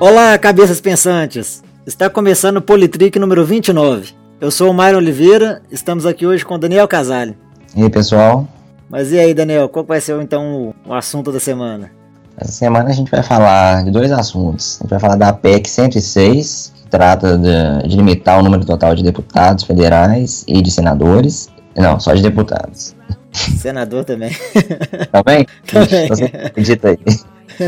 Olá, cabeças pensantes! Está começando o Politrick número 29. Eu sou o Mário Oliveira, estamos aqui hoje com o Daniel Casale. E aí, pessoal? Mas e aí, Daniel, qual vai ser então o assunto da semana? Essa semana a gente vai falar de dois assuntos. A gente vai falar da PEC 106, que trata de, de limitar o número total de deputados federais e de senadores. Não, só de deputados. Senador também. Também? Também. Você acredita aí.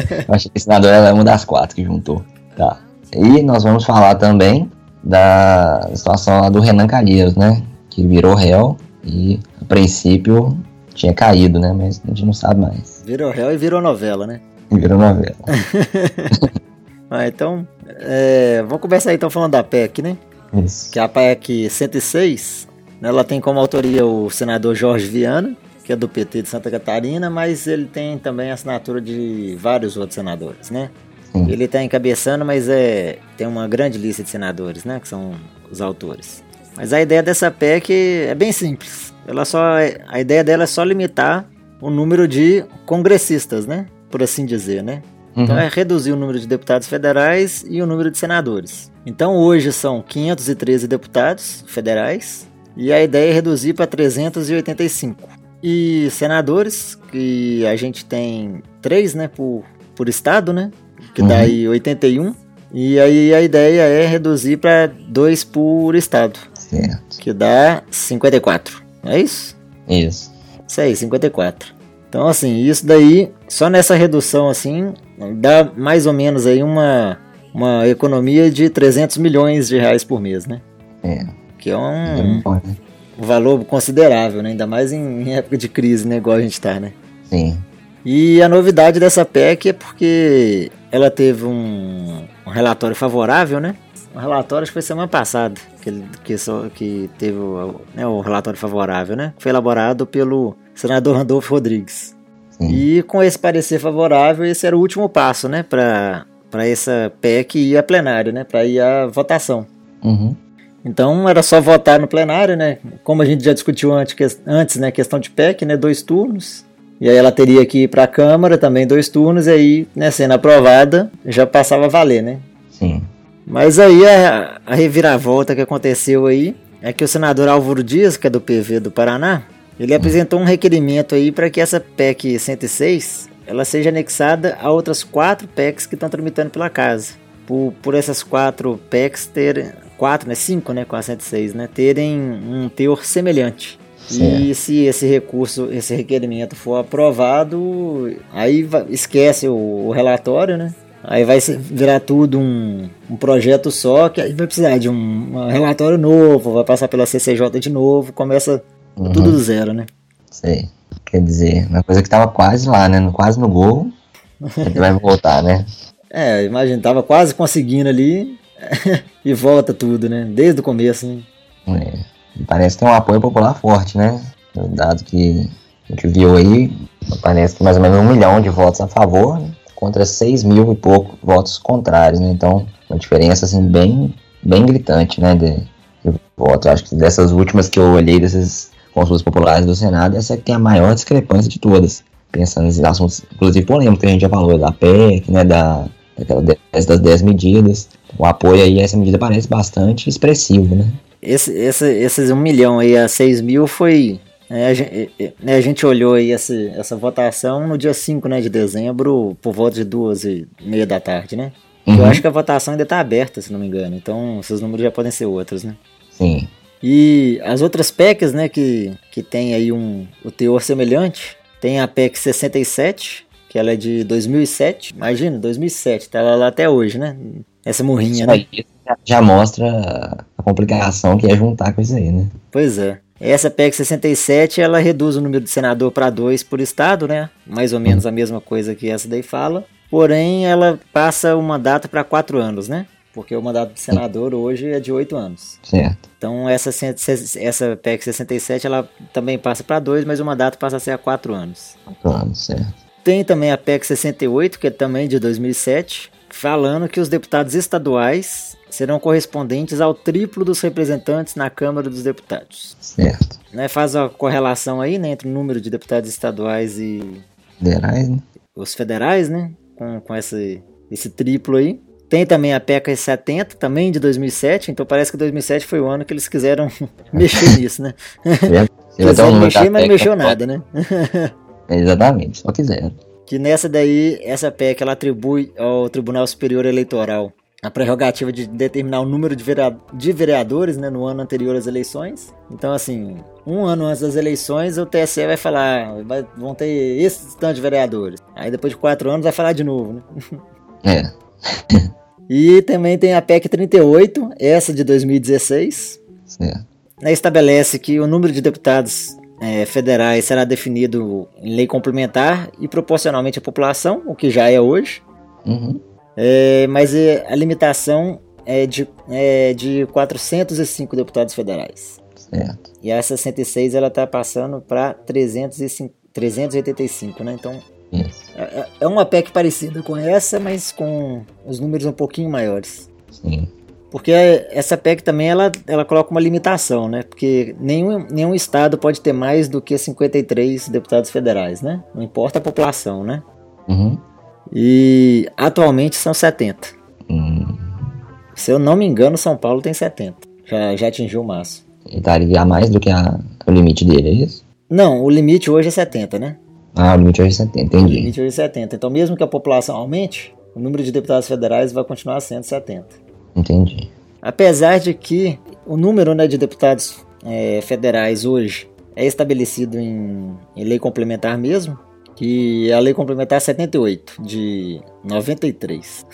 Achei que senador é uma das quatro que juntou. Tá. E nós vamos falar também da situação lá do Renan Calheiros, né? Que virou réu e, a princípio, tinha caído, né? Mas a gente não sabe mais. Virou réu e virou novela, né? E virou novela. Ah, então, é, vamos começar então falando da PEC, né? Isso. Que é a PEC 106, né, ela tem como autoria o senador Jorge Viana, que é do PT de Santa Catarina, mas ele tem também a assinatura de vários outros senadores, né? Sim. Ele está encabeçando, mas é, tem uma grande lista de senadores, né? Que são os autores. Mas a ideia dessa PEC é bem simples. Ela só, a ideia dela é só limitar o número de congressistas, né? Por assim dizer, né? Então Uhum. é reduzir o número de deputados federais e o número de senadores. Então hoje são 513 deputados federais e a ideia é reduzir para 385. E senadores, que a gente tem três, né, por, por estado, né? Que dá Uhum. aí 81. E aí a ideia é reduzir para dois por estado, Certo. que dá 54. É isso? Isso. Isso aí, 54. Então, assim, isso daí, só nessa redução, assim, dá mais ou menos aí uma, uma economia de 300 milhões de reais por mês, né? É. Que é um, não pode, né? Valor considerável, né? Ainda mais em, em época de crise, né? Igual a gente tá, né? Sim. E a novidade dessa PEC é porque ela teve um, um relatório favorável, né? Um relatório, acho que foi semana passada, que, que, só, que teve o, né, o relatório favorável, né? Foi elaborado pelo senador Randolfo Rodrigues. Sim. E com esse parecer favorável, esse era o último passo, né? Para essa PEC ir a plenário, né? Para ir à votação. Uhum. Então era só votar no plenário, né? Como a gente já discutiu antes, antes né? Questão de PEC, né? Dois turnos. E aí ela teria que ir para a Câmara também dois turnos, e aí, né, sendo aprovada, já passava a valer, né? Sim. Mas aí a, a reviravolta que aconteceu aí é que o senador Álvaro Dias, que é do PV do Paraná, ele hum. apresentou um requerimento aí para que essa PEC 106 ela seja anexada a outras quatro PECs que estão tramitando pela casa. Por, por essas quatro PECs ter, 4, né, 5, né, com a 106, né, terem um teor semelhante. Sim. E se esse recurso, esse requerimento for aprovado, aí esquece o, o relatório, né? Aí vai virar tudo um, um, projeto só, que aí vai precisar de um, um, relatório novo, vai passar pela CCJ de novo, começa uhum. tudo do zero, né? Sei. Quer dizer, uma coisa que tava quase lá, né? Quase no gol, é ele vai voltar, né? é, imagina, tava quase conseguindo ali, e volta tudo, né? Desde o começo, né? É. Parece que tem um apoio popular forte, né? Dado que a gente viu aí, parece que mais ou menos um milhão de votos a favor, né? contra 6 mil e pouco votos contrários, né? Então, uma diferença, assim, bem, bem gritante, né? De, de votos. Acho que dessas últimas que eu olhei, dessas consultas populares do Senado, essa é que tem a maior discrepância de todas. Pensando nesses assuntos, inclusive polêmicos que a gente já falou, da PEC, né? Da, daquela, dez- das 10 medidas. O apoio aí a essa medida parece bastante expressivo, né? Esse, esse, esses 1 milhão aí a 6 mil foi. né, a, gente, né, a gente olhou aí essa, essa votação no dia 5 né, de dezembro, por volta de duas e meia da tarde, né? Eu Uhum. acho que a votação ainda está aberta, se não me engano. Então, esses números já podem ser outros, né? Sim. E as outras PECs, né, que, que tem aí um, o teor semelhante, tem a PEC 67, que ela é de 2007. Imagina, 2007, tá lá até hoje, né? Essa morrinha, né? já- mostra a complicação que é juntar com isso aí, né? Pois é. Essa PEC 67, ela reduz o número de senador para dois por estado, né? Mais ou menos a mesma coisa que essa daí fala. Porém, ela passa o mandato para quatro anos, né? Porque o mandato de senador hoje é de oito anos. Certo. Então, essa, essa PEC 67, ela também passa para dois, mas o mandato passa a ser a quatro anos. Plano, certo. Tem também a PEC 68, que é também de 2007, falando que os deputados estaduais serão correspondentes ao triplo dos representantes na Câmara dos Deputados. Certo. Né, faz a correlação aí né, entre o número de deputados estaduais e Federais, né? os federais, né? Com, com esse, esse triplo aí. Tem também a PECA 70, também de 2007, então parece que 2007 foi o ano que eles quiseram mexer nisso, né? É, quiseram mexer, mas não mexeu nada, né? Exatamente, só quiseram. Que nessa daí, essa PEC ela atribui ao Tribunal Superior Eleitoral a prerrogativa de determinar o número de vereadores né, no ano anterior às eleições. Então, assim, um ano antes das eleições, o TSE vai falar, vai, vão ter esse tanto de vereadores. Aí depois de quatro anos vai falar de novo, né? É. e também tem a PEC 38, essa de 2016. Certo. Estabelece que o número de deputados é, federais será definido em lei complementar e proporcionalmente à população, o que já é hoje. Uhum. É, mas é, a limitação é de, é de 405 deputados federais. Certo. E a 66 ela está passando para 385, né? Então é, é uma PEC parecida com essa, mas com os números um pouquinho maiores. Sim. Porque essa PEC também ela, ela coloca uma limitação, né? Porque nenhum, nenhum estado pode ter mais do que 53 deputados federais, né? Não importa a população, né? Uhum. E atualmente são 70. Hum. Se eu não me engano, São Paulo tem 70. Já, já atingiu o máximo. Ele estaria a mais do que a, o limite dele, é isso? Não, o limite hoje é 70, né? Ah, o limite hoje é 70, entendi. O limite hoje é 70. Então, mesmo que a população aumente, o número de deputados federais vai continuar sendo 70. Entendi. Apesar de que o número né, de deputados é, federais hoje é estabelecido em, em lei complementar mesmo, que é a Lei Complementar 78, de 93.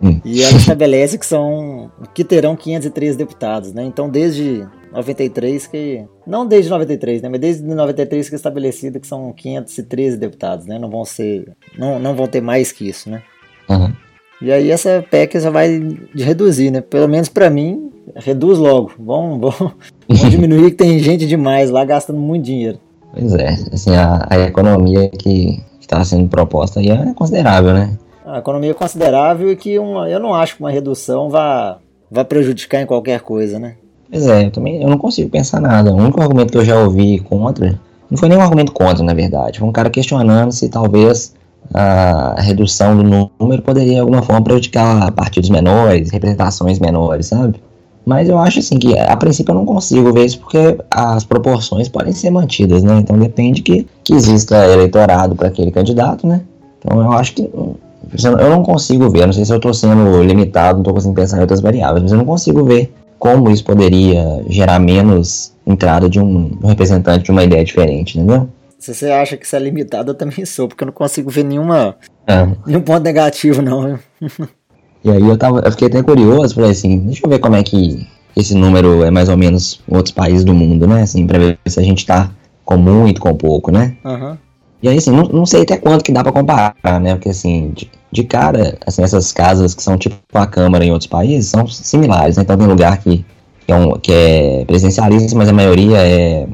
Hum. e ela estabelece que são que terão 503 deputados, né? Então desde 93 que não desde 93, né, mas desde 93 que é estabelecido que são 513 deputados, né? Não vão ser não, não vão ter mais que isso, né? Uhum. E aí essa PEC já vai reduzir, né? Pelo menos para mim, reduz logo. Vamos, vamos diminuir que tem gente demais lá gastando muito dinheiro. Pois é, assim, a, a economia que está sendo proposta aí é considerável, né? A economia é considerável e que uma, eu não acho que uma redução vá, vá prejudicar em qualquer coisa, né? Pois é, eu também eu não consigo pensar nada. O único argumento que eu já ouvi contra, não foi nenhum argumento contra, na verdade. Foi um cara questionando se talvez a redução do número poderia de alguma forma prejudicar partidos menores, representações menores, sabe? Mas eu acho assim que a princípio eu não consigo ver isso porque as proporções podem ser mantidas, né? Então depende que, que exista eleitorado para aquele candidato, né? Então eu acho que eu não consigo ver, não sei se eu estou sendo limitado, não estou conseguindo pensar em outras variáveis, mas eu não consigo ver como isso poderia gerar menos entrada de um, representante de uma ideia diferente, entendeu? Se você acha que isso é limitado, eu também sou, porque eu não consigo ver nenhuma, é. nenhum ponto negativo, não. E aí eu, tava, eu fiquei até curioso, falei assim, deixa eu ver como é que esse número é mais ou menos em outros países do mundo, né? Assim, pra ver se a gente tá com muito, com pouco, né? Uhum. E aí, assim, não, não sei até quanto que dá pra comparar, né? Porque, assim, de, de, cara, assim, essas casas que são tipo a Câmara em outros países são similares, né? Então tem lugar que, que, é, um, que é presidencialista, mas a maioria é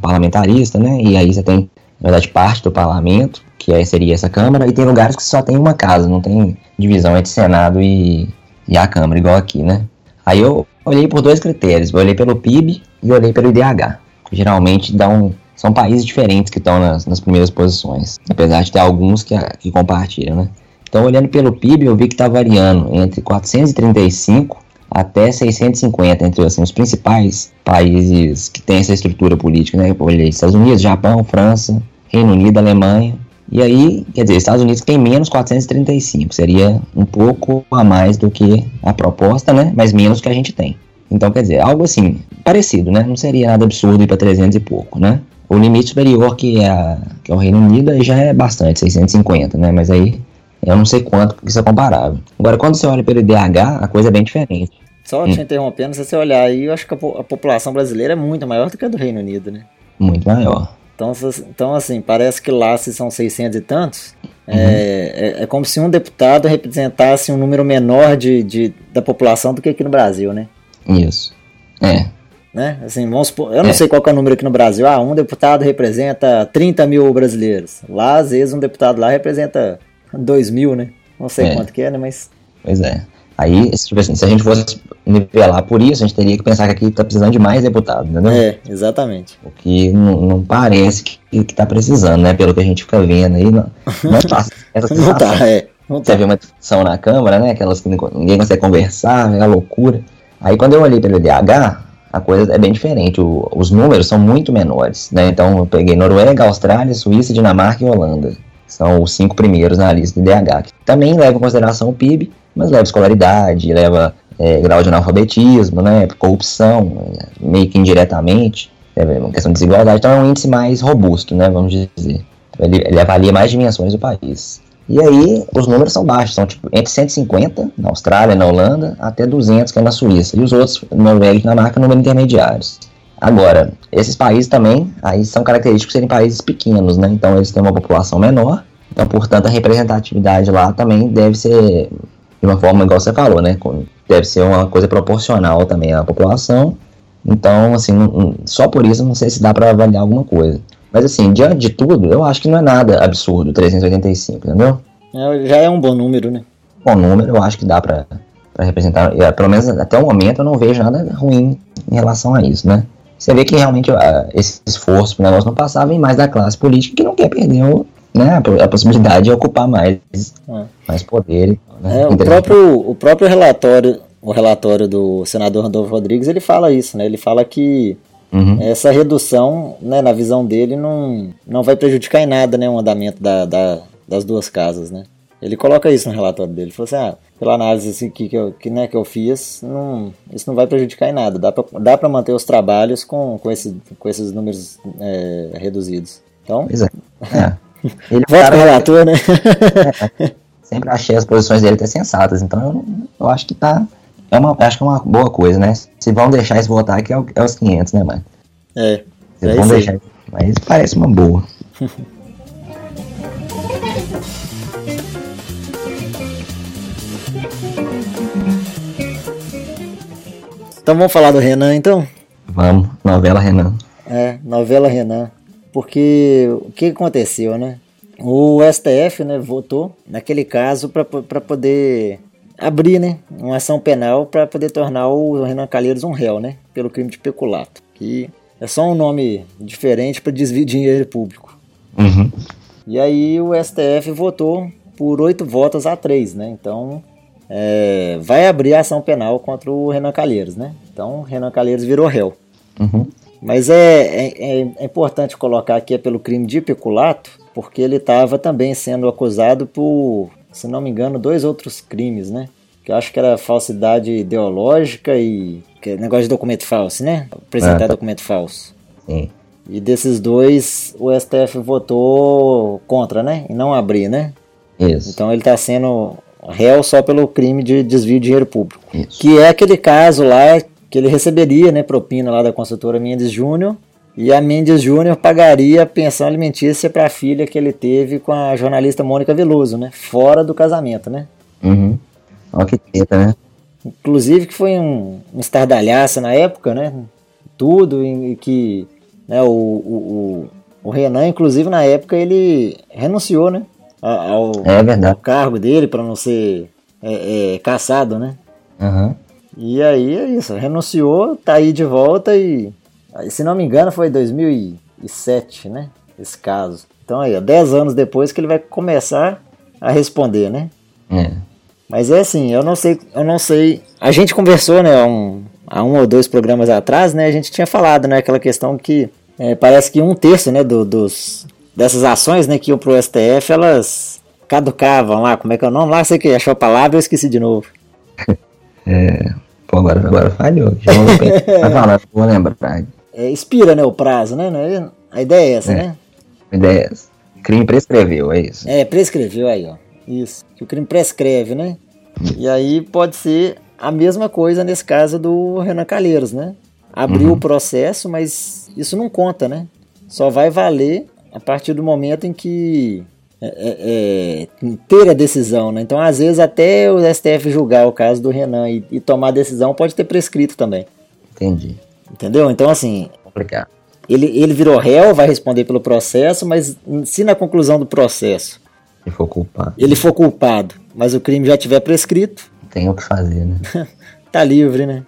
parlamentarista, né? E aí você tem, na verdade, parte do parlamento, que aí seria essa Câmara, e tem lugares que só tem uma casa, não tem divisão entre Senado e, e a Câmara, igual aqui, né? Aí eu olhei por dois critérios, eu olhei pelo PIB e olhei pelo IDH. Geralmente dão, são países diferentes que estão nas, nas primeiras posições, apesar de ter alguns que, que compartilham, né? Então, olhando pelo PIB, eu vi que está variando entre 435 até 650 entre assim, os principais países que têm essa estrutura política, né? Olhei Estados Unidos, Japão, França, Reino Unido, Alemanha, e aí, quer dizer, Estados Unidos tem menos 435, seria um pouco a mais do que a proposta, né? Mas menos que a gente tem. Então, quer dizer, algo assim, parecido, né? Não seria nada absurdo ir para 300 e pouco, né? O limite superior, que é, a, que é o Reino Unido, já é bastante, 650, né? Mas aí eu não sei quanto, porque isso é comparável. Agora, quando você olha pelo IDH, a coisa é bem diferente. Só te hum. interrompendo, se você olhar aí, eu acho que a, a população brasileira é muito maior do que a do Reino Unido, né? Muito maior. Então, então, assim, parece que lá se são 600 e tantos, uhum. é, é, é, como se um deputado representasse um número menor de, de, da população do que aqui no Brasil, né? Isso. É. Né? Assim, vamos supor, eu não é. sei qual é o número aqui no Brasil. Ah, um deputado representa 30 mil brasileiros. Lá, às vezes, um deputado lá representa 2 mil, né? Não sei é. quanto que é, né? Mas. Pois é. Aí, tipo assim, se a gente fosse nivelar por isso, a gente teria que pensar que aqui está precisando de mais deputados, entendeu? É, exatamente. O que não, não parece que, está precisando, né? Pelo que a gente fica vendo aí, não, não tá. Essa não tá, é. Você vê uma discussão na Câmara, né? Aquelas que ninguém consegue conversar, é uma loucura. Aí quando eu olhei pelo DH, a coisa é bem diferente. O, os números são muito menores, né? Então eu peguei Noruega, Austrália, Suíça, Dinamarca e Holanda. São os cinco primeiros na lista do DH. Que também leva em consideração o PIB, mas leva escolaridade, leva é, grau de analfabetismo, né? Corrupção, é, meio que indiretamente, é uma questão de desigualdade. Então é um índice mais robusto, né? Vamos dizer. Ele, ele avalia mais dimensões do país. E aí os números são baixos, são tipo entre 150 na Austrália, na Holanda, até 200 que é na Suíça. E os outros, Noruega e Dinamarca, números intermediários. Agora, esses países também, aí são característicos de serem países pequenos, né? Então eles têm uma população menor, então portanto a representatividade lá também deve ser de uma forma igual você falou, né? Deve ser uma coisa proporcional também à população. Então, assim, só por isso não sei se dá para avaliar alguma coisa. Mas assim, diante de tudo, eu acho que não é nada absurdo 385, entendeu? É, já é um bom número, né? Bom número, eu acho que dá pra representar. É, pelo menos até o momento eu não vejo nada ruim em relação a isso, né? Você vê que realmente uh, esse esforço pro negócio não passava em mais da classe política que não quer perder o, né, a possibilidade de ocupar mais, é. mais poder. Né? É, o, próprio, o próprio relatório, o relatório do senador Randolfo Rodrigues, ele fala isso, né? Ele fala que Uhum. Essa redução, né, na visão dele, não, não vai prejudicar em nada né, o andamento da, da, das duas casas. Né? Ele coloca isso no relatório dele. Ele falou assim: ah, pela análise assim, que, que, eu, que, né, que eu fiz, não, isso não vai prejudicar em nada. Dá para dá pra manter os trabalhos com, com, esse, com esses números é, reduzidos. Então. Pois é. é. Ele Volta pro relator, né? É, sempre achei as posições dele até sensatas. Então eu, eu acho que tá é uma, acho que é uma boa coisa, né? Se vão deixar eles votar, que é, é os 500, né, mano? É. Se é vão deixar, mas parece uma boa. então vamos falar do Renan, então? Vamos, novela Renan. É, novela Renan. Porque o que aconteceu, né? O STF né, votou naquele caso para poder abrir né, uma ação penal para poder tornar o Renan Calheiros um réu, né, pelo crime de peculato, que é só um nome diferente para desvio de dinheiro público. Uhum. E aí o STF votou por oito votos a três, né? Então é, vai abrir a ação penal contra o Renan Calheiros, né? Então Renan Calheiros virou réu. Uhum. Mas é, é, é, importante colocar que é pelo crime de peculato, porque ele estava também sendo acusado por se não me engano, dois outros crimes, né? Que eu acho que era falsidade ideológica e é negócio de documento falso, né? Apresentar é. documento falso. Sim. E desses dois, o STF votou contra, né? E não abrir, né? Isso. Então ele está sendo réu só pelo crime de desvio de dinheiro público. Isso. Que é aquele caso lá que ele receberia, né, propina lá da construtora Mendes Júnior, e a Mendes Júnior pagaria a pensão alimentícia para a filha que ele teve com a jornalista Mônica Veloso, né? Fora do casamento, né? Uhum. Olha que treta, né? Inclusive que foi um, um estardalhaço na época, né? Tudo, e que né, o, o, o, Renan, inclusive na época, ele renunciou, né? Ao, é ao cargo dele para não ser é, é, caçado, né? Uhum. E aí é isso, renunciou, tá aí de volta e se não me engano, foi 2007, né? Esse caso. Então aí, ó, 10 anos depois que ele vai começar a responder, né? É. Mas é assim, eu não sei, eu não sei. A gente conversou, né, um, há um ou dois programas atrás, né? A gente tinha falado, né, aquela questão que é, parece que um terço, né, do, dos dessas ações, né, que iam pro STF, elas caducavam lá. Como é que é o nome lá? Sei que achou a palavra, eu esqueci de novo. É, pô, agora, agora falhou. Já vou, vai falar, vou lembrar é, expira né, o prazo, né? É, a ideia é essa, é. né? A ideia é essa. O crime prescreveu, é isso. É, prescreveu aí, ó. Isso. Que o crime prescreve, né? E aí pode ser a mesma coisa nesse caso do Renan Calheiros, né? Abriu uhum. o processo, mas isso não conta, né? Só vai valer a partir do momento em que é, é, é, ter a decisão, né? Então, às vezes, até o STF julgar o caso do Renan e, e tomar a decisão pode ter prescrito também. Entendi. Entendeu? Então, assim. Complicado. Ele, ele virou réu, vai responder pelo processo, mas se na conclusão do processo. Ele for culpado. Ele for culpado, mas o crime já tiver prescrito. Tem o que fazer, né? tá livre, né?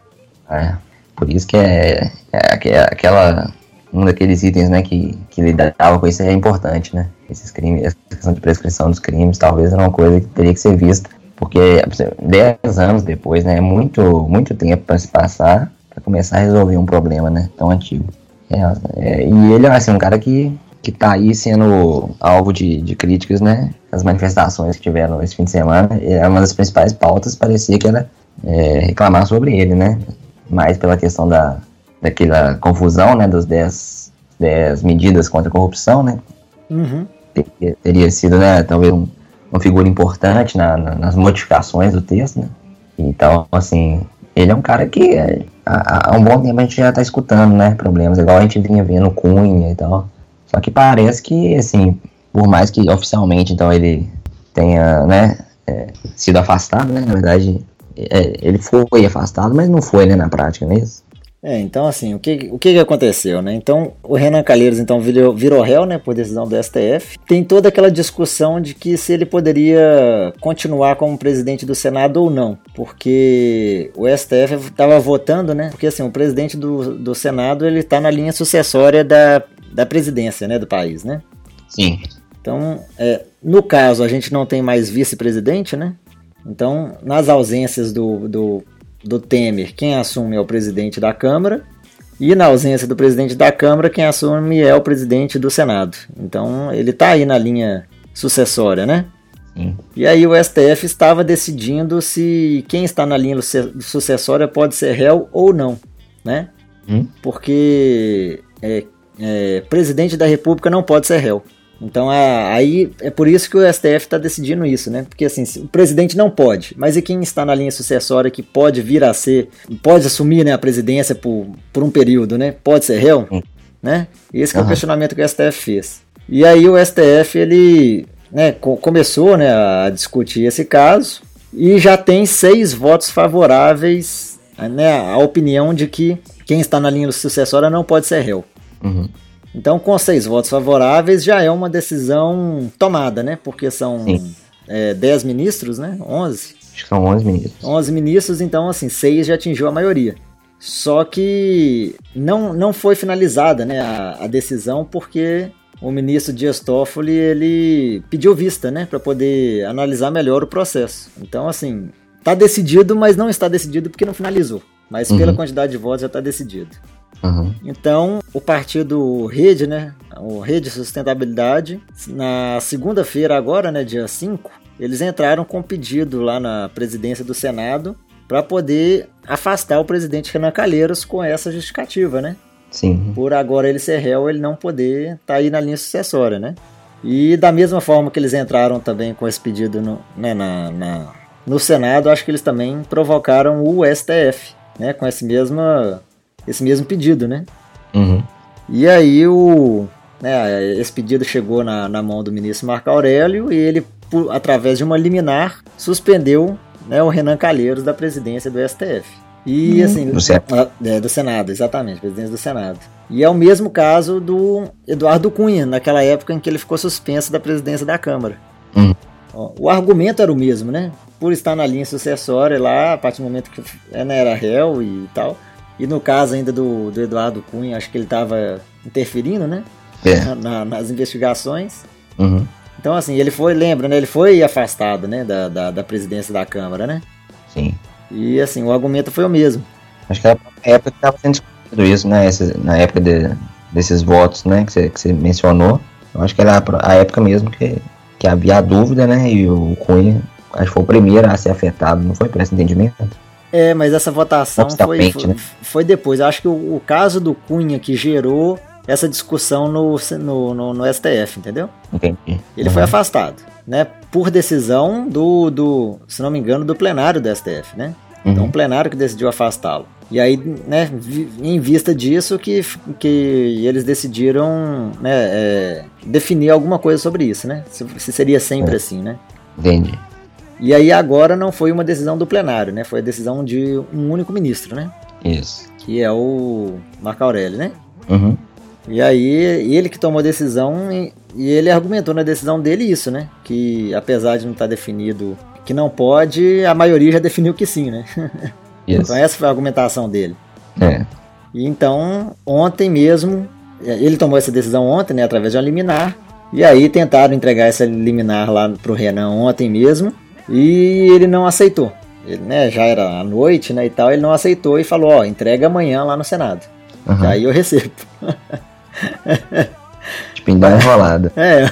É. Por isso que é, é, é aquela. Um daqueles itens, né, que, que lidava com isso é importante, né? esses crimes, essa questão de prescrição dos crimes, talvez era uma coisa que teria que ser vista, porque 10 anos depois, né, é muito, muito tempo para se passar para começar a resolver um problema, né, tão antigo. É, é, e ele é assim, um cara que, que tá aí sendo alvo de, de críticas, né, as manifestações que tiveram esse fim de semana, é uma das principais pautas parecia que era é, reclamar sobre ele, né, mais pela questão da, daquela confusão, né, dos 10 medidas contra a corrupção, né, uhum teria, teria sido, né, talvez um, uma figura importante na, na, nas modificações do texto, né? Então, assim, ele é um cara que é, há, há, um bom tempo a gente já está escutando, né, problemas, igual a gente vinha vendo Cunha e tal. Só que parece que, assim, por mais que oficialmente, então, ele tenha, né, é, sido afastado, né, na verdade, é, ele foi afastado, mas não foi, né, na prática mesmo. É, então assim, o que, o que, que aconteceu, né? Então, o Renan Calheiros então virou, virou réu, né, por decisão do STF. Tem toda aquela discussão de que se ele poderia continuar como presidente do Senado ou não, porque o STF estava votando, né? Porque assim, o presidente do, do Senado, ele tá na linha sucessória da, da presidência, né, do país, né? Sim. Então, é, no caso, a gente não tem mais vice-presidente, né? Então, nas ausências do, do do Temer, quem assume é o presidente da Câmara, e na ausência do presidente da Câmara, quem assume é o presidente do Senado. Então ele está aí na linha sucessória, né? Sim. E aí o STF estava decidindo se quem está na linha sucessória pode ser réu ou não, né? Hum. Porque é, é, presidente da República não pode ser réu. Então aí é por isso que o STF está decidindo isso, né? Porque assim, o presidente não pode, mas e quem está na linha sucessória que pode vir a ser, pode assumir né, a presidência por, por um período, né? Pode ser réu, hum. né? Esse uhum. é o questionamento que o STF fez. E aí o STF ele né, começou né, a discutir esse caso e já tem seis votos favoráveis né, à opinião de que quem está na linha sucessória não pode ser réu. Uhum. Então, com seis votos favoráveis, já é uma decisão tomada, né? Porque são é, dez ministros, né? Onze. Acho que são onze ministros. Onze ministros, então, assim, seis já atingiu a maioria. Só que não, não foi finalizada né, a, a decisão porque o ministro Dias Toffoli ele pediu vista, né, para poder analisar melhor o processo. Então, assim, tá decidido, mas não está decidido porque não finalizou. Mas uhum. pela quantidade de votos já está decidido. Uhum. Então, o partido Rede, né, o Rede Sustentabilidade, na segunda-feira agora, né, dia 5, eles entraram com pedido lá na presidência do Senado para poder afastar o presidente Renan Calheiros com essa justificativa, né? Sim. Por agora ele ser réu, ele não poder estar tá aí na linha sucessória, né? E da mesma forma que eles entraram também com esse pedido no, né, na, na, no Senado, acho que eles também provocaram o STF, né? Com esse mesma esse mesmo pedido, né? Uhum. E aí o, né, esse pedido chegou na, na mão do ministro Marco Aurélio e ele, por, através de uma liminar, suspendeu né, o Renan Calheiros da presidência do STF. E uhum. assim. Do Senado. É, do Senado, exatamente, presidência do Senado. E é o mesmo caso do Eduardo Cunha, naquela época em que ele ficou suspenso da presidência da Câmara. Uhum. O argumento era o mesmo, né? Por estar na linha sucessória lá, a partir do momento que né, era réu e tal. E no caso ainda do, do Eduardo Cunha, acho que ele estava interferindo, né? É. Na, nas investigações. Uhum. Então, assim, ele foi, lembra, né? Ele foi afastado, né? Da, da, da presidência da Câmara, né? Sim. E, assim, o argumento foi o mesmo. Acho que era a época que estava sendo discutido isso, né? Esse, na época de, desses votos, né? Que você, que você mencionou. Eu acho que era a, a época mesmo que, que havia a dúvida, né? E o Cunha, acho que foi o primeiro a ser afetado, não foi por esse entendimento? É, mas essa votação foi, foi, né? foi, depois. Eu acho que o, o, caso do Cunha que gerou essa discussão no, no, no, no STF, entendeu? Entendi. Ele uhum. foi afastado, né? Por decisão do, do, se não me engano, do plenário do STF, né? Uhum. Então o plenário que decidiu afastá-lo. E aí, né, em vista disso, que, que eles decidiram né, é, definir alguma coisa sobre isso, né? Se, se seria sempre é. assim, né? Entendi. E aí agora não foi uma decisão do plenário, né? Foi a decisão de um único ministro, né? Isso. Que é o Marco Aurélio, né? Uhum. E aí ele que tomou a decisão e, e ele argumentou na decisão dele isso, né? Que apesar de não estar definido que não pode, a maioria já definiu que sim, né? Isso. Então essa foi a argumentação dele. É. E então, ontem mesmo, ele tomou essa decisão ontem, né, através de uma liminar, E aí tentaram entregar essa liminar lá pro Renan ontem mesmo e ele não aceitou. Ele, né, já era à noite, né, e tal, ele não aceitou e falou, ó, entrega amanhã lá no Senado. Uhum. aí eu recebo. Tipo, ainda enrolada. É,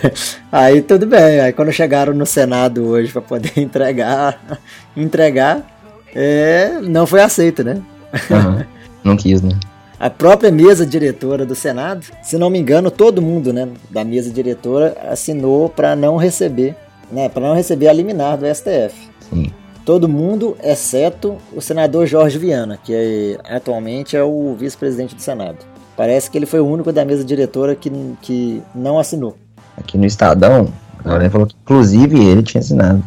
aí tudo bem. Aí quando chegaram no Senado hoje para poder entregar, entregar, é, não foi aceito, né? Uhum. Não quis, né? A própria mesa diretora do Senado, se não me engano, todo mundo, né, da mesa diretora assinou para não receber, né, para não receber a liminar do STF. Sim. Todo mundo, exceto o senador Jorge Viana, que é, atualmente é o vice-presidente do Senado. Parece que ele foi o único da mesa diretora que, que não assinou. Aqui no Estadão, agora falou que inclusive ele tinha assinado.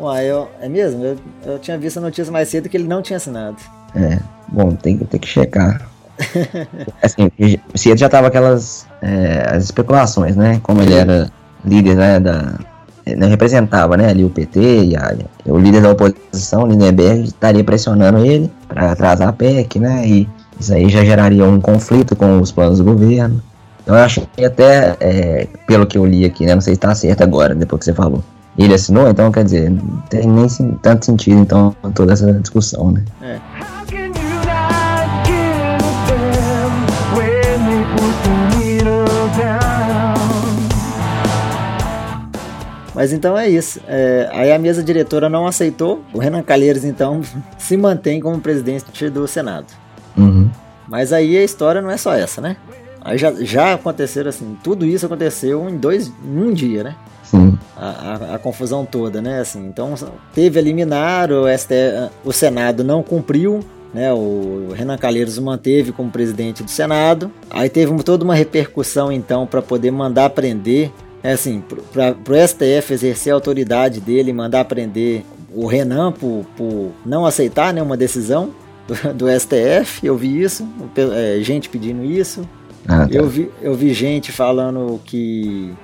Uai, eu, é mesmo? Eu, eu tinha visto a notícia mais cedo que ele não tinha assinado. É, bom, tem, tem que checar. assim, se ele já tava aquelas é, as especulações, né? Como ele era líder né, da. Não representava né, ali o PT e a, o líder da oposição, Lindenberg, estaria pressionando ele para atrasar a PEC, né? E isso aí já geraria um conflito com os planos do governo. Então eu acho que até, é, pelo que eu li aqui, né, não sei se está certo agora, depois que você falou. Ele assinou, então quer dizer, não tem nem tanto sentido então toda essa discussão, né? É. Mas então é isso. É, aí a mesa diretora não aceitou. O Renan Calheiros, então, se mantém como presidente do Senado. Uhum. Mas aí a história não é só essa, né? Aí já, já aconteceram assim, tudo isso aconteceu em dois, em um dia, né? Sim. A, a, a, confusão toda, né? Assim, então teve a liminar, o, o Senado não cumpriu, né? O Renan Calheiros manteve como presidente do Senado. Aí teve toda uma repercussão então para poder mandar prender, é assim, para o STF exercer a autoridade dele, mandar prender o Renan por, por não aceitar né, uma decisão do, do STF, eu vi isso, é, gente pedindo isso. Ah, tá. eu, vi, eu vi gente falando que.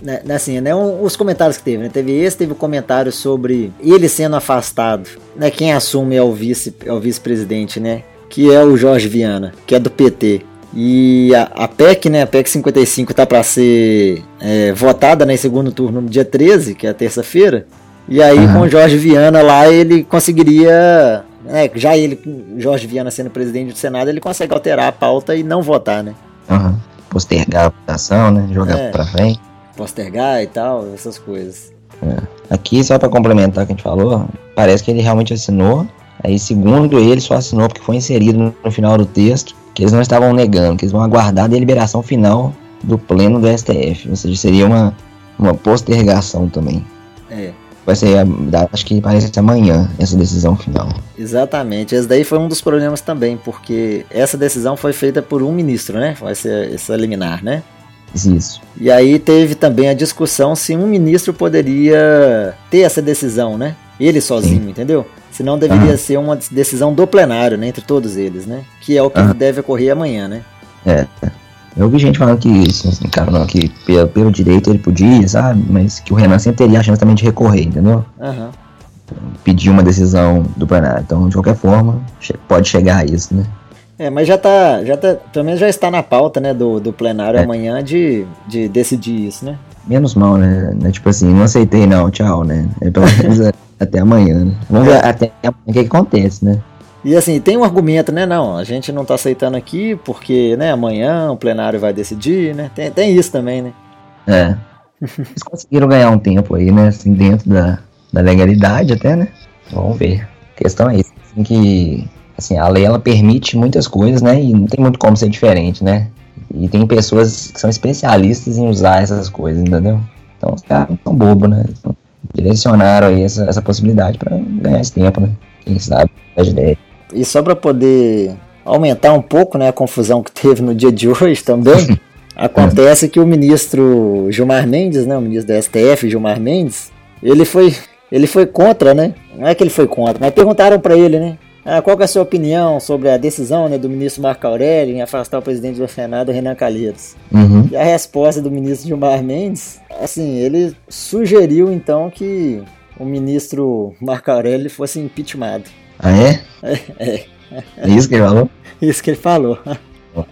Né, né assim, né, um, os comentários que teve, né? Teve esse, teve o um comentário sobre ele sendo afastado. Né, quem assume é o vice, é o vice-presidente, né? Que é o Jorge Viana, que é do PT. E a, a PEC, né, a PEC 55 tá para ser é, votada né, em segundo turno no dia 13, que é terça-feira. E aí uhum. com o Jorge Viana lá ele conseguiria é, já ele, Jorge Viana sendo presidente do Senado, ele consegue alterar a pauta e não votar, né? Uhum. Postergar a votação, né? Jogar é, pra frente. Postergar e tal, essas coisas. É. Aqui, só para complementar o que a gente falou, parece que ele realmente assinou. Aí, segundo ele, só assinou porque foi inserido no final do texto que eles não estavam negando, que eles vão aguardar a deliberação final do pleno do STF. Ou seja, seria uma, uma postergação também. É. Vai ser, acho que parece que amanhã, essa decisão final. Exatamente. Esse daí foi um dos problemas também, porque essa decisão foi feita por um ministro, né? Vai ser essa liminar, né? Isso. E aí teve também a discussão se um ministro poderia ter essa decisão, né? Ele sozinho, Sim. entendeu? Se não deveria ser uma decisão do plenário, né? Entre todos eles, né? Que é o que deve ocorrer amanhã, né? É. Eu vi gente falando que, assim, cara, não, que pelo, pelo, direito ele podia, sabe? Mas que o Renan sempre teria a chance também de recorrer, entendeu? Uhum. Pedir uma decisão do plenário. Então, de qualquer forma, pode chegar a isso, né? É, mas já tá, já tá, pelo menos já está na pauta, né, do, do plenário é. amanhã de, de decidir isso, né? Menos mal, né? É tipo assim, não aceitei não, tchau, né? É pelo menos até amanhã, né? Vamos ver até amanhã o que, que acontece, né? E assim, tem um argumento, né? Não, a gente não tá aceitando aqui porque, né, amanhã o plenário vai decidir, né? Tem, tem isso também, né? É. Eles conseguiram ganhar um tempo aí, né? Assim, dentro da, da legalidade até, né? Vamos ver. A questão é isso, assim, que assim, a lei ela permite muitas coisas, né? E não tem muito como ser diferente, né? E tem pessoas que são especialistas em usar essas coisas, entendeu? Então os caras não são bobos, né? Direcionaram aí essa, essa possibilidade para ganhar esse tempo, né? Quem sabe, a ideia. E só para poder aumentar um pouco né, a confusão que teve no dia de hoje também, acontece que o ministro Gilmar Mendes, né, o ministro da STF, Gilmar Mendes, ele foi, ele foi contra, né? Não é que ele foi contra, mas perguntaram para ele, né? Ah, qual é a sua opinião sobre a decisão né, do ministro Marco Aurélio em afastar o presidente do Senado, Renan Calheiros? Uhum. E a resposta do ministro Gilmar Mendes, assim, ele sugeriu então que o ministro Marco Aurélio fosse impeachmentado. Ah, é? É, é. é isso que ele falou? Isso que ele falou.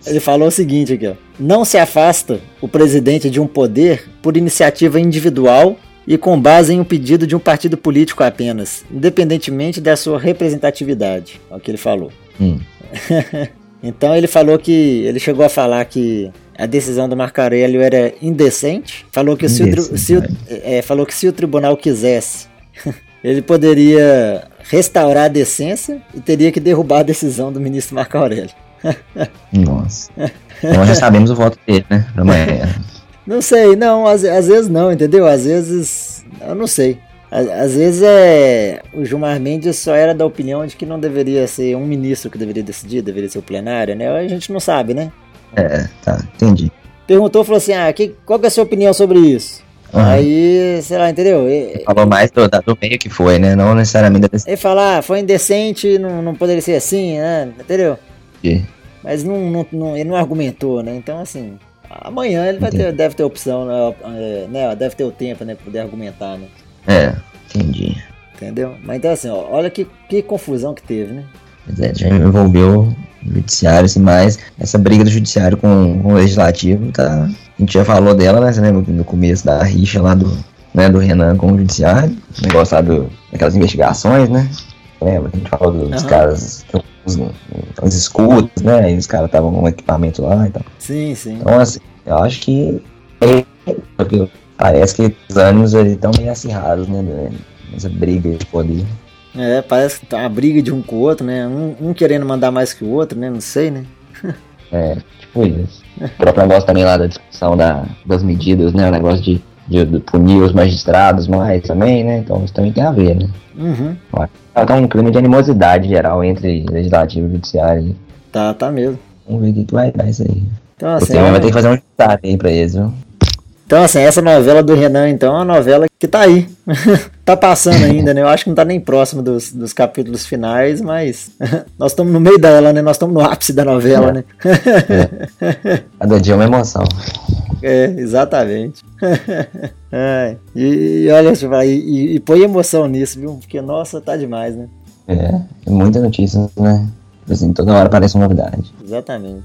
Ele falou o seguinte aqui, ó. Não se afasta o presidente de um poder por iniciativa individual e com base em um pedido de um partido político apenas, independentemente da sua representatividade. É o que ele falou. Hum. então ele falou que. Ele chegou a falar que a decisão do Marco Aurélio era indecente. Falou que, se o, se o, é, falou que se o tribunal quisesse, ele poderia restaurar a decência e teria que derrubar a decisão do ministro Marco Aurélio. Nossa. Então já sabemos o voto dele, né? Amanhã. Não sei, não, às, às vezes não, entendeu? Às vezes, eu não sei. Às, às, vezes é. O Gilmar Mendes só era da opinião de que não deveria ser um ministro que deveria decidir, deveria ser o plenário, né? A gente não sabe, né? É, tá, entendi. Perguntou, falou assim: ah, que, qual que é a sua opinião sobre isso? Uhum. Aí, sei lá, entendeu? Ele falou mais do, do meio que foi, né? Não necessariamente da Ele fala, ah, foi indecente, não, não poderia ser assim, né? Entendeu? Sim. Mas não, não, não, ele não argumentou, né? Então, assim, amanhã ele vai ter, deve ter opção, né? É, né? Deve ter o tempo, né? Pra poder argumentar, né? É, entendi. Entendeu? Mas então, assim, ó, olha que, que confusão que teve, né? É, já envolveu o judiciário, assim, mais essa briga do judiciário com, com o legislativo, tá? A gente já falou dela, né? Você lembra no começo da rixa lá do, né, do Renan com o judiciário, negócio lá do, daquelas investigações, né? Lembra? A gente falou dos uhum. caras os, os escudos, né? E os caras estavam com equipamento lá e tal. Sim, sim. Então, assim, eu acho que. Porque parece que os ânimos estão meio acirrados, né? Essa briga de poder. É, parece que tá uma briga de um com o outro, né? Um, um querendo mandar mais que o outro, né? Não sei, né? é, tipo isso. O próprio negócio também lá da discussão da, das medidas, né? O negócio de, de, de punir os magistrados mais também, né? Então isso também tem a ver, né? Uhum. Tá um clima de animosidade geral entre legislativo e judiciário. Tá, tá mesmo. Vamos ver o que vai dar isso aí. Então, assim, Você é... vai ter que fazer um destaque aí pra eles, viu? Então, assim, essa novela do Renan, então, é uma novela que tá aí. tá passando ainda, né? Eu acho que não tá nem próximo dos, dos capítulos finais, mas nós estamos no meio dela, né? Nós estamos no ápice da novela, é. né? é. Cada dia é uma emoção. É, exatamente. é, e, e, olha, e, e põe emoção nisso, viu? Porque, nossa, tá demais, né? É, é muita notícia, né? Assim, toda hora aparece uma novidade. Exatamente.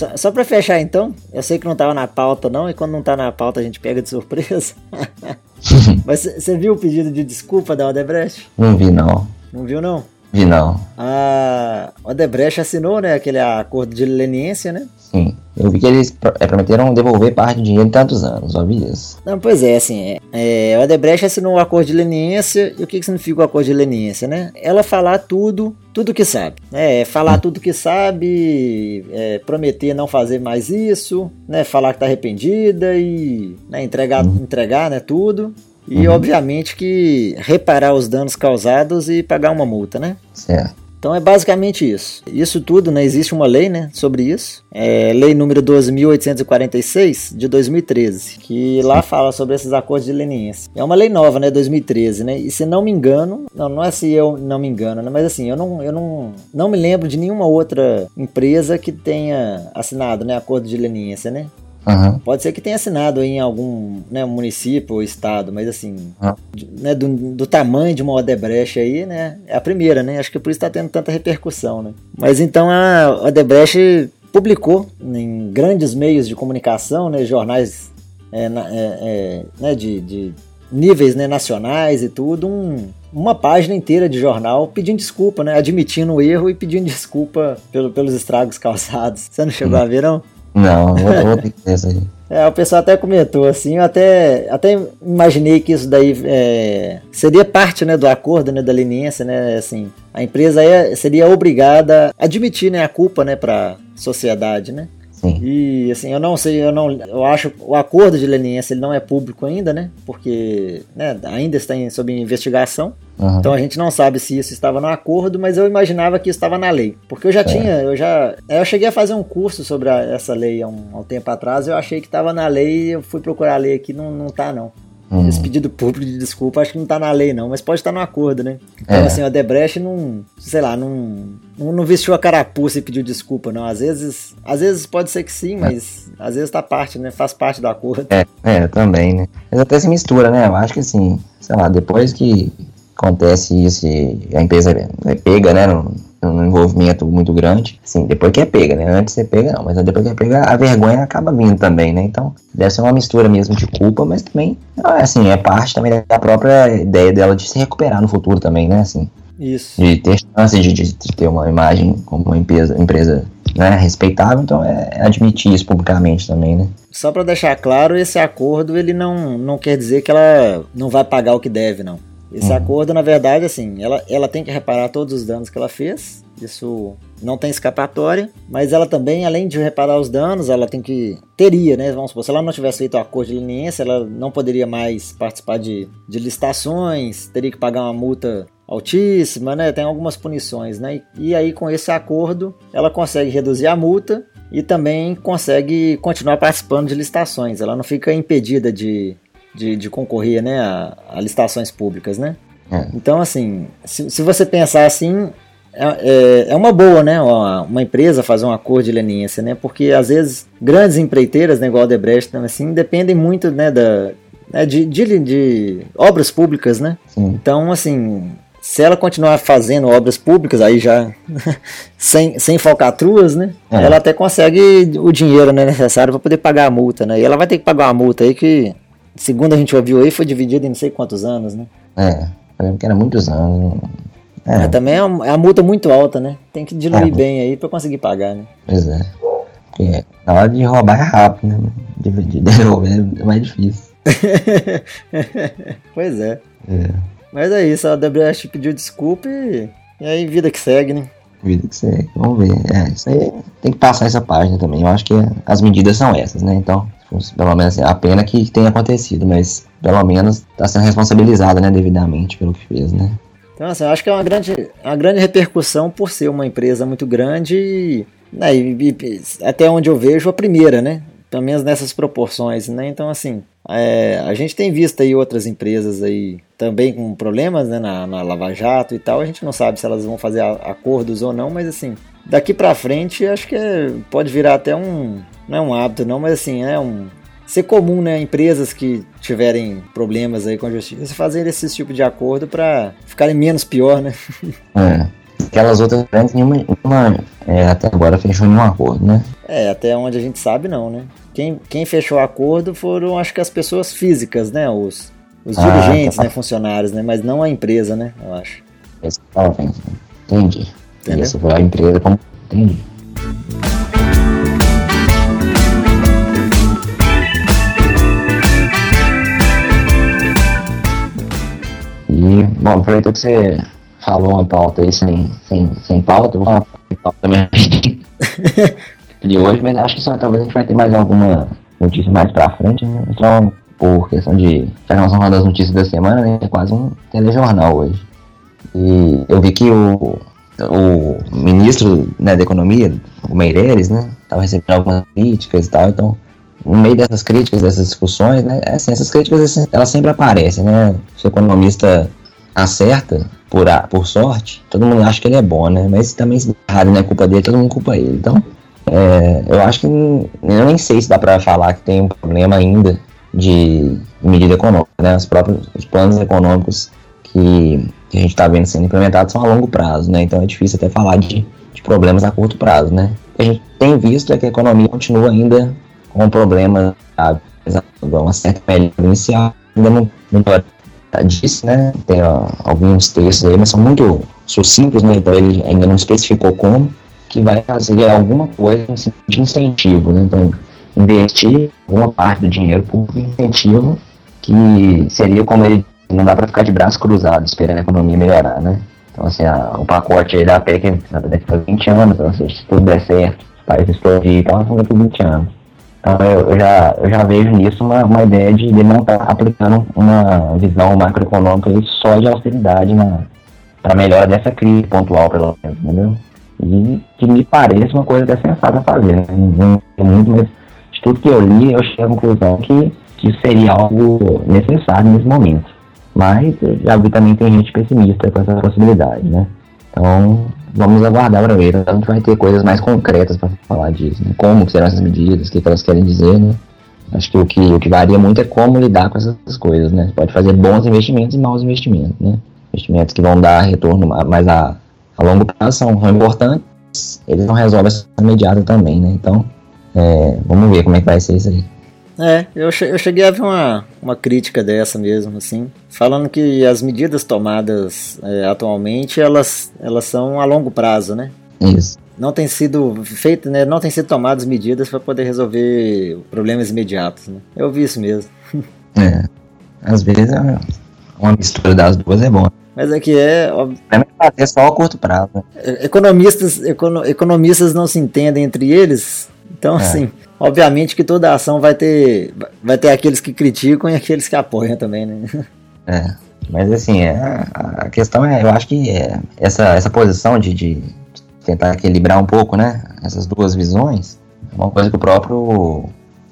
Só, só pra fechar então, eu sei que não tava na pauta não, e quando não tá na pauta a gente pega de surpresa. Mas você viu o pedido de desculpa da Odebrecht? Não vi não. Não viu não? Vi não. A Odebrecht assinou, né, aquele acordo de leniência, né? Sim. Eu vi que eles é, prometeram devolver parte do dinheiro em tantos anos, ouvi isso. Não, pois é, assim, é, é, o Odebrecht assinou o acordo de leniência, e o que, que significa o acordo de leniência, né? Ela falar tudo, tudo que sabe. Né? Falar hum. tudo que sabe, é, prometer não fazer mais isso, né? Falar que tá arrependida e né, entregar, hum. entregar né, tudo. E uhum. obviamente que reparar os danos causados e pagar uma multa, né? Certo. Então é basicamente isso. Isso tudo, né? Existe uma lei, né? Sobre isso. É lei número 12.846 de 2013, que lá fala sobre esses acordos de leniência. É uma lei nova, né? 2013, né? E se não me engano, não, não é se eu não me engano, né? Mas assim, eu não, eu não, não me lembro de nenhuma outra empresa que tenha assinado, né? Acordo de leniência, né? Uhum. Pode ser que tenha assinado em algum né, município ou estado, mas assim, uhum. né, do, do, tamanho de uma Odebrecht aí, né? É a primeira, né? Acho que por isso está tendo tanta repercussão, né? Mas então a Odebrecht publicou em grandes meios de comunicação, né, jornais é, é, é, né, de, de, níveis né, nacionais e tudo, um, uma página inteira de jornal pedindo desculpa, né, admitindo o erro e pedindo desculpa pelo, pelos estragos causados. Você não chegou uhum. a ver, não? Não, vou, vou ter que isso aí. É, o pessoal até comentou assim, eu até, até imaginei que isso daí é, seria parte né, do acordo né, da leniência, né? Assim, a empresa é, seria obrigada a admitir né, a culpa né, para a sociedade, né? Sim. E assim, eu não sei, eu não, eu acho o acordo de leniência ele não é público ainda, né? Porque né, ainda está em, sob investigação. Uhum. Então a gente não sabe se isso estava no acordo, mas eu imaginava que isso estava na lei. Porque eu já é. tinha, eu já. Eu cheguei a fazer um curso sobre a, essa lei há um, há um, tempo atrás, eu achei que estava na lei, eu fui procurar a lei aqui, não, não tá não. Hum. Esse pedido público de desculpa acho que não tá na lei, não, mas pode estar no acordo, né? Então, é. assim, o Debrecht não, sei lá, não, não vestiu a carapuça e pediu desculpa, não. Às vezes, às vezes pode ser que sim, mas é. às vezes tá parte, né? Faz parte do acordo. É, é, também, né? Mas até se mistura, né? Eu acho que assim, sei lá, depois que acontece isso e a empresa é pega, né? No, um envolvimento muito grande. Sim, depois que é pega, né? Antes você pega, não, mas depois que é pega, a vergonha acaba vindo também, né? Então, deve ser uma mistura mesmo de culpa, mas também, é assim, é parte também da própria ideia dela de se recuperar no futuro também, né? Assim, isso. De ter chance de, de, de ter uma imagem como uma empresa, empresa né, respeitável, então é, é admitir isso publicamente também, né? Só para deixar claro, esse acordo ele não, não quer dizer que ela não vai pagar o que deve, não. Esse uhum. acordo, na verdade, assim, ela, ela tem que reparar todos os danos que ela fez. Isso não tem escapatória, mas ela também, além de reparar os danos, ela tem que. Teria, né? Vamos supor, se ela não tivesse feito o acordo de leniência, ela não poderia mais participar de, de licitações, teria que pagar uma multa altíssima, né? Tem algumas punições, né? E, e aí, com esse acordo, ela consegue reduzir a multa e também consegue continuar participando de licitações. Ela não fica impedida de de, de concorrer né, a, a, licitações públicas, né? É. Então, assim, se, se você pensar assim, é, é, é, uma boa, né? Uma, uma, empresa fazer um acordo de leniência, né? Porque às vezes grandes empreiteiras, né, igual a Debrecht, assim, dependem muito, né, da, né, de, de, de obras públicas, né? Sim. Então, assim, se ela continuar fazendo obras públicas, aí já sem, sem falcatruas, né? É. Ela até consegue o dinheiro né, necessário para poder pagar a multa, né? E ela vai ter que pagar uma multa aí que segundo a gente ouviu aí, foi dividido em não sei quantos anos, né? É, lembro que era muitos anos. É. Mas também é uma, é uma multa muito alta, né? Tem que diluir é. bem aí pra conseguir pagar, né? Pois é. Porque na hora de roubar é rápido, né? De devolver é mais difícil. pois é. é. Mas é isso, a Debrecht pediu desculpa e, e aí vida que segue, né? Vida que segue, vamos ver. É, isso aí tem que passar essa página também. Eu acho que as medidas são essas, né? Então, pelo menos a pena que tenha acontecido, mas pelo menos está sendo responsabilizada, né, devidamente pelo que fez, né? Então, assim, eu acho que é uma grande, uma grande repercussão por ser uma empresa muito grande né, e, e até onde eu vejo a primeira, né? Pelo menos nessas proporções, né? Então, assim, é, a gente tem visto aí outras empresas aí também com problemas, né, na, na Lava Jato e tal. A gente não sabe se elas vão fazer acordos ou não, mas assim, daqui para frente acho que é, pode virar até um, não é um hábito não, mas assim, é um ser comum, né, empresas que tiverem problemas aí com a justiça fazerem esse tipo de acordo para ficarem menos pior, né? É. Aquelas outras grandes, nenhuma, nenhuma é, até agora fechou nenhum acordo, né? É, até onde a gente sabe não, né? Quem, quem fechou o acordo foram, acho que as pessoas físicas, né? Os, os ah, dirigentes, tá. né? Funcionários, né? Mas não a empresa, né? Eu acho. Entendi. Entendeu? Isso foi a empresa como... Entendi. Bom, aproveitou que você falou uma pauta aí sem, sem, sem pauta, vou falar uma pauta também de hoje, mas acho que só, talvez a gente vai ter mais alguma notícia mais pra frente, né? Então, por questão de. Vamos falar das notícias da semana, né? É quase um telejornal hoje. E eu vi que o, o ministro né, da Economia, o Meireles, né? Estava recebendo algumas críticas e tal, então no meio dessas críticas, dessas discussões, né, é assim, essas críticas elas sempre aparecem, né? Se o economista acerta, por, a, por sorte, todo mundo acha que ele é bom, né? Mas também se errado não é culpa dele, todo mundo culpa ele. Então, é, eu acho que eu nem sei se dá para falar que tem um problema ainda de medida econômica, né? Os próprios os planos econômicos que, que a gente está vendo sendo implementados são a longo prazo, né? Então é difícil até falar de, de problemas a curto prazo, né? O que a gente tem visto é que a economia continua ainda com problemas, sabe? uma certa melhora inicial, ainda não, não disse, né? Tem alguns textos aí, mas são muito sucintos, né? Então ele ainda não especificou como, que vai fazer alguma coisa de incentivo, né? Então, investir uma parte do dinheiro por incentivo, que seria como ele não dá para ficar de braço cruzado esperando a economia melhorar, né? Então, assim, a, o pacote aí da PEC deve fazer 20 anos, então, se tudo der certo, o país explodir, então, nós vamos por 20 anos. Então eu, já, eu já vejo nisso uma, uma ideia de ele não estar tá aplicando uma visão macroeconômica só de austeridade para melhora dessa crise pontual, pelo menos, entendeu? E que me parece uma coisa até sensata a fazer, né? Não muito, mas de tudo que eu li, eu cheguei à conclusão que que seria algo necessário nesse momento. Mas já vi também tem gente pessimista com essa possibilidade, né? Então, vamos aguardar para ver. A gente vai ter coisas mais concretas para falar disso, né? Como serão essas medidas, o que, elas querem dizer, né? Acho que o, que o que varia muito é como lidar com essas coisas, né? Você pode fazer bons investimentos e maus investimentos, né? Investimentos que vão dar retorno mais a, a longo prazo são, importantes, eles não resolvem essa imediata também, né? Então, é, vamos ver como é que vai ser isso aí. É, eu, cheguei a ver uma, uma crítica dessa mesmo, assim, falando que as medidas tomadas é, atualmente, elas, elas são a longo prazo, né? Isso. Não tem sido feito, né? Não tem sido tomadas medidas para poder resolver problemas imediatos, né? Eu vi isso mesmo. É, às vezes é uma mistura das duas é bom. Mas é que é. É só a curto prazo. Né? Economistas, econo, economistas não se entendem entre eles, então é. assim obviamente que toda ação vai ter, vai ter aqueles que criticam e aqueles que apoiam também, né? É, mas assim, é, a questão é, eu acho que é, essa, essa posição de, de tentar equilibrar um pouco, né, essas duas visões, é uma coisa que o próprio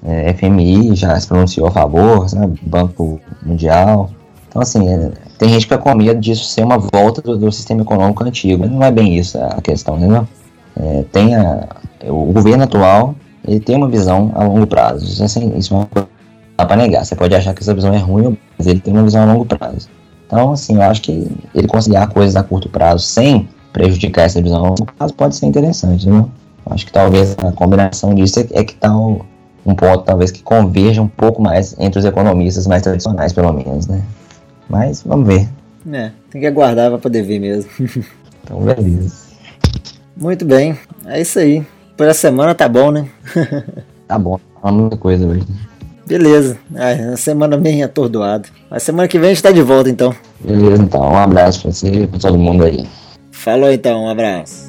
é, FMI já se pronunciou a favor, Banco Mundial. Então, assim, é, tem gente que fica com medo disso ser uma volta do, do, sistema econômico antigo, mas não é bem isso a questão, entendeu? É, tem a, o governo atual ele tem uma visão a longo prazo. Isso, é assim, isso uma coisa dá para negar. Você pode achar que essa visão é ruim, mas ele tem uma visão a longo prazo. Então, assim, eu acho que ele conciliar coisas a curto prazo sem prejudicar essa visão a longo prazo pode ser interessante, né? Eu acho que talvez a combinação disso é, é que tá o, um ponto, talvez, que converja um pouco mais entre os economistas mais tradicionais, pelo menos, né? Mas, vamos ver. É, tem que aguardar para poder ver mesmo. então, beleza. Muito bem, é isso aí. Por essa semana tá bom, né? tá bom, tá muita coisa hoje. Beleza. É, uma semana bem atordoada. Mas semana que vem a gente tá de volta então. Beleza, então. Um abraço pra você e pra todo mundo aí. Falou então, um abraço.